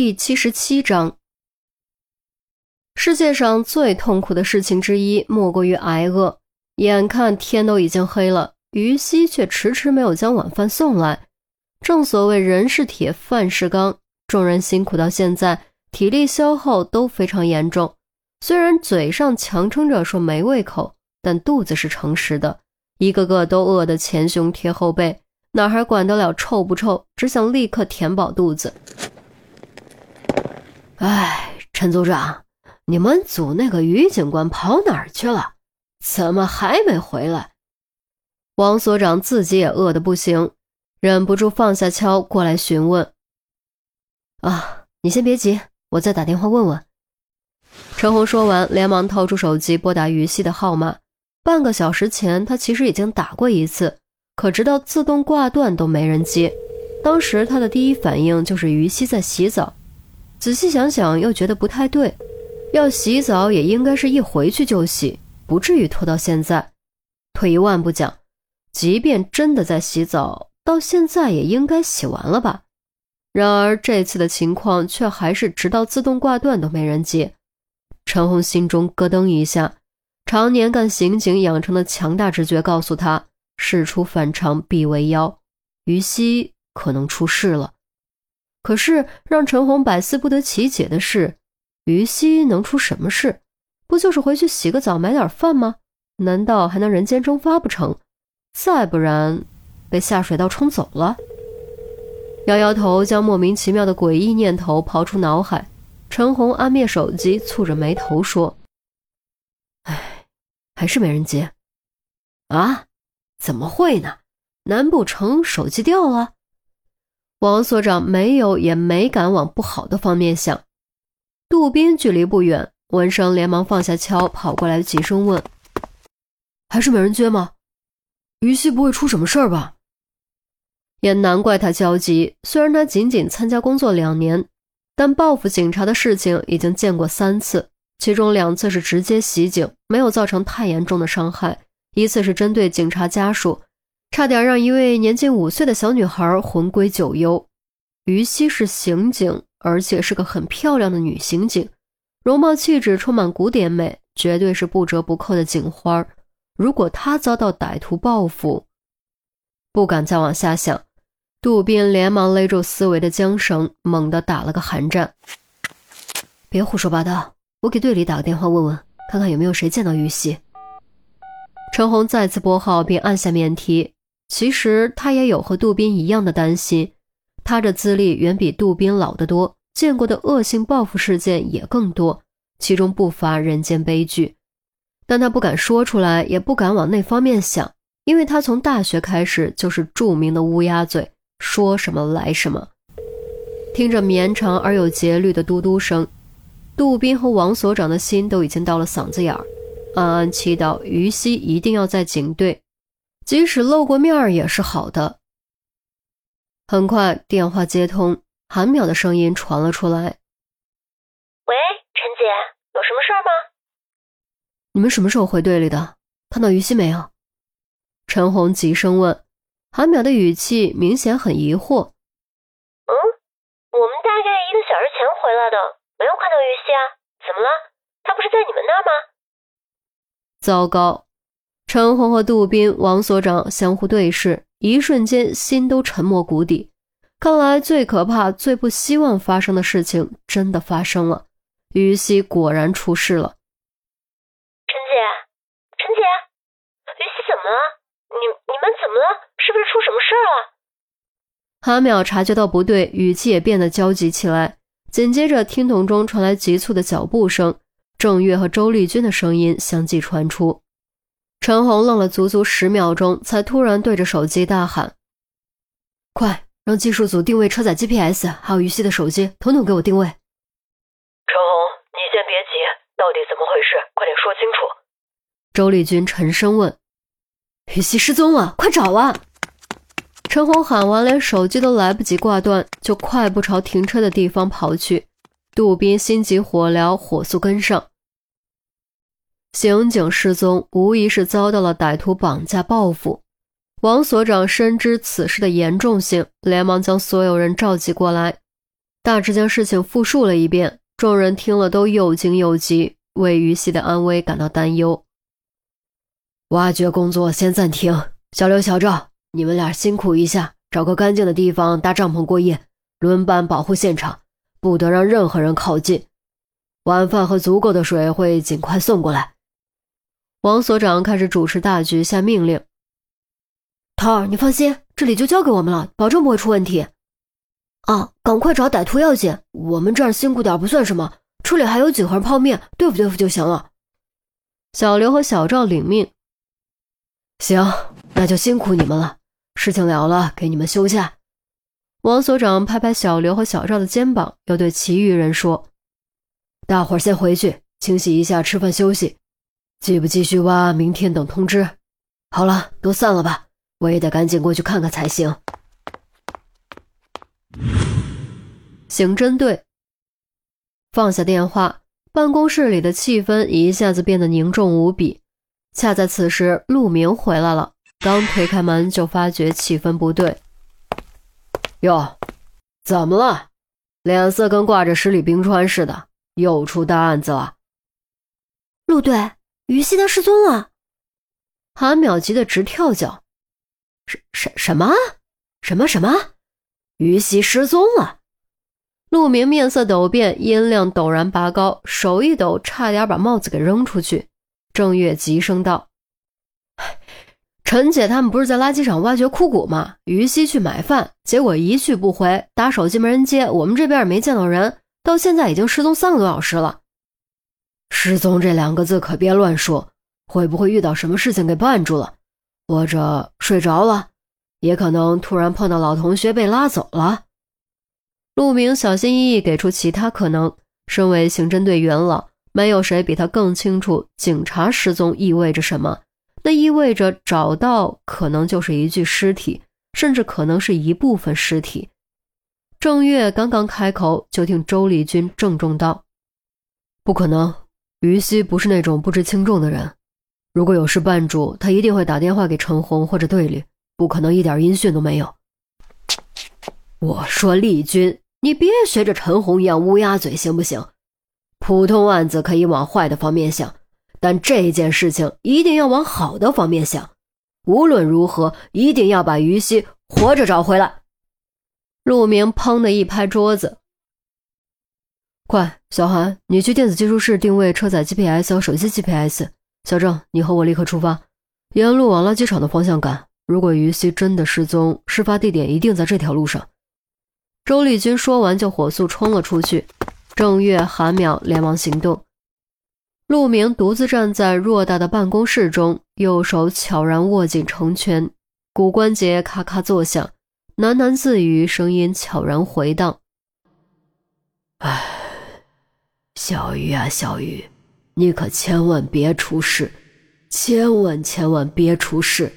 第七十七章，世界上最痛苦的事情之一，莫过于挨饿。眼看天都已经黑了，于西却迟迟没有将晚饭送来。正所谓人是铁，饭是钢，众人辛苦到现在，体力消耗都非常严重。虽然嘴上强撑着说没胃口，但肚子是诚实的，一个个都饿得前胸贴后背，哪还管得了臭不臭？只想立刻填饱肚子。哎，陈组长，你们组那个于警官跑哪儿去了？怎么还没回来？王所长自己也饿得不行，忍不住放下锹过来询问。啊，你先别急，我再打电话问问。陈红说完，连忙掏出手机拨打于西的号码。半个小时前，他其实已经打过一次，可直到自动挂断都没人接。当时他的第一反应就是于西在洗澡。仔细想想，又觉得不太对。要洗澡也应该是一回去就洗，不至于拖到现在。退一万步讲，即便真的在洗澡，到现在也应该洗完了吧？然而这次的情况却还是直到自动挂断都没人接。陈红心中咯噔一下，常年干刑警养成的强大直觉告诉他：事出反常必为妖，于西可能出事了。可是让陈红百思不得其解的是，于西能出什么事？不就是回去洗个澡、买点饭吗？难道还能人间蒸发不成？再不然，被下水道冲走了？摇摇头，将莫名其妙的诡异念头抛出脑海。陈红按灭手机，蹙着眉头说：“哎，还是没人接。啊？怎么会呢？难不成手机掉了？”王所长没有也没敢往不好的方面想。杜宾距离不远，闻声连忙放下锹，跑过来急声问：“还是没人接吗？于西不会出什么事儿吧？”也难怪他焦急。虽然他仅仅参加工作两年，但报复警察的事情已经见过三次，其中两次是直接袭警，没有造成太严重的伤害；一次是针对警察家属。差点让一位年近五岁的小女孩魂归九幽。于西是刑警，而且是个很漂亮的女刑警，容貌气质充满古典美，绝对是不折不扣的警花。如果她遭到歹徒报复，不敢再往下想。杜宾连忙勒住思维的缰绳，猛地打了个寒战。别胡说八道，我给队里打个电话问问，看看有没有谁见到于西。陈红再次拨号，并按下免提。其实他也有和杜宾一样的担心，他这资历远比杜宾老得多，见过的恶性报复事件也更多，其中不乏人间悲剧。但他不敢说出来，也不敢往那方面想，因为他从大学开始就是著名的乌鸦嘴，说什么来什么。听着绵长而有节律的嘟嘟声，杜宾和王所长的心都已经到了嗓子眼儿，暗暗祈祷于西一定要在警队。即使露过面儿也是好的。很快，电话接通，韩淼的声音传了出来：“喂，陈姐，有什么事儿吗？你们什么时候回队里的？看到于西没有？”陈红急声问。韩淼的语气明显很疑惑：“嗯，我们大概一个小时前回来的，没有看到于西啊。怎么了？他不是在你们那儿吗？”糟糕！陈红和杜宾、王所长相互对视，一瞬间心都沉没谷底。看来最可怕、最不希望发生的事情真的发生了，于西果然出事了。陈姐，陈姐，于西怎么了？你你们怎么了？是不是出什么事儿了？韩淼察觉到不对，语气也变得焦急起来。紧接着，听筒中传来急促的脚步声，郑月和周丽君的声音相继传出。陈红愣了足足十秒钟，才突然对着手机大喊：“快让技术组定位车载 GPS，还有于西的手机，统统给我定位！”陈红，你先别急，到底怎么回事？快点说清楚。周丽君沉声问：“于西失踪了，快找啊！”陈红喊完，连手机都来不及挂断，就快步朝停车的地方跑去。杜宾心急火燎，火速跟上。刑警失踪，无疑是遭到了歹徒绑架报复。王所长深知此事的严重性，连忙将所有人召集过来。大致将事情复述了一遍。众人听了都又惊又急，为于西的安危感到担忧。挖掘工作先暂停，小刘、小赵，你们俩辛苦一下，找个干净的地方搭帐篷过夜，轮班保护现场，不得让任何人靠近。晚饭和足够的水会尽快送过来。王所长开始主持大局，下命令：“涛儿，你放心，这里就交给我们了，保证不会出问题。”啊，赶快找歹徒要紧！我们这儿辛苦点不算什么，车里还有几盒泡面，对付对付就行了。小刘和小赵领命。行，那就辛苦你们了。事情了了，给你们休假。王所长拍拍小刘和小赵的肩膀，又对其余人说：“大伙儿先回去清洗一下，吃饭休息。继不继续挖，明天等通知。好了，都散了吧，我也得赶紧过去看看才行。”刑侦队放下电话，办公室里的气氛一下子变得凝重无比。恰在此时，陆明回来了，刚推开门就发觉气氛不对。哟，怎么了？脸色跟挂着十里冰川似的，又出大案子了。陆队，于西他失踪了。韩淼急得直跳脚。什什什么？什么什么？于西失踪了。陆明面色陡变，音量陡然拔高，手一抖，差点把帽子给扔出去。郑月急声道：“陈姐他们不是在垃圾场挖掘枯骨吗？于西去买饭，结果一去不回，打手机没人接，我们这边也没见到人，到现在已经失踪三个多小时了。失踪这两个字可别乱说，会不会遇到什么事情给绊住了，或者睡着了？也可能突然碰到老同学被拉走了。”陆明小心翼翼给出其他可能。身为刑侦队元老，没有谁比他更清楚警察失踪意味着什么。那意味着找到可能就是一具尸体，甚至可能是一部分尸体。郑月刚刚开口，就听周丽君郑重道：“不可能，于西不是那种不知轻重的人。如果有事绊住，他一定会打电话给陈红或者队里，不可能一点音讯都没有。”我说丽君。你别学着陈红一样乌鸦嘴，行不行？普通案子可以往坏的方面想，但这件事情一定要往好的方面想。无论如何，一定要把于西活着找回来。陆明砰的一拍桌子：“快，小韩，你去电子技术室定位车载 GPS 和手机 GPS。小郑，你和我立刻出发，沿路往垃圾场的方向赶。如果于西真的失踪，事发地点一定在这条路上。”周丽君说完，就火速冲了出去。郑月、韩淼连忙行动。陆明独自站在偌大的办公室中，右手悄然握紧成拳，骨关节咔咔作响，喃喃自语，声音悄然回荡：“唉，小鱼啊，小鱼，你可千万别出事，千万千万别出事。”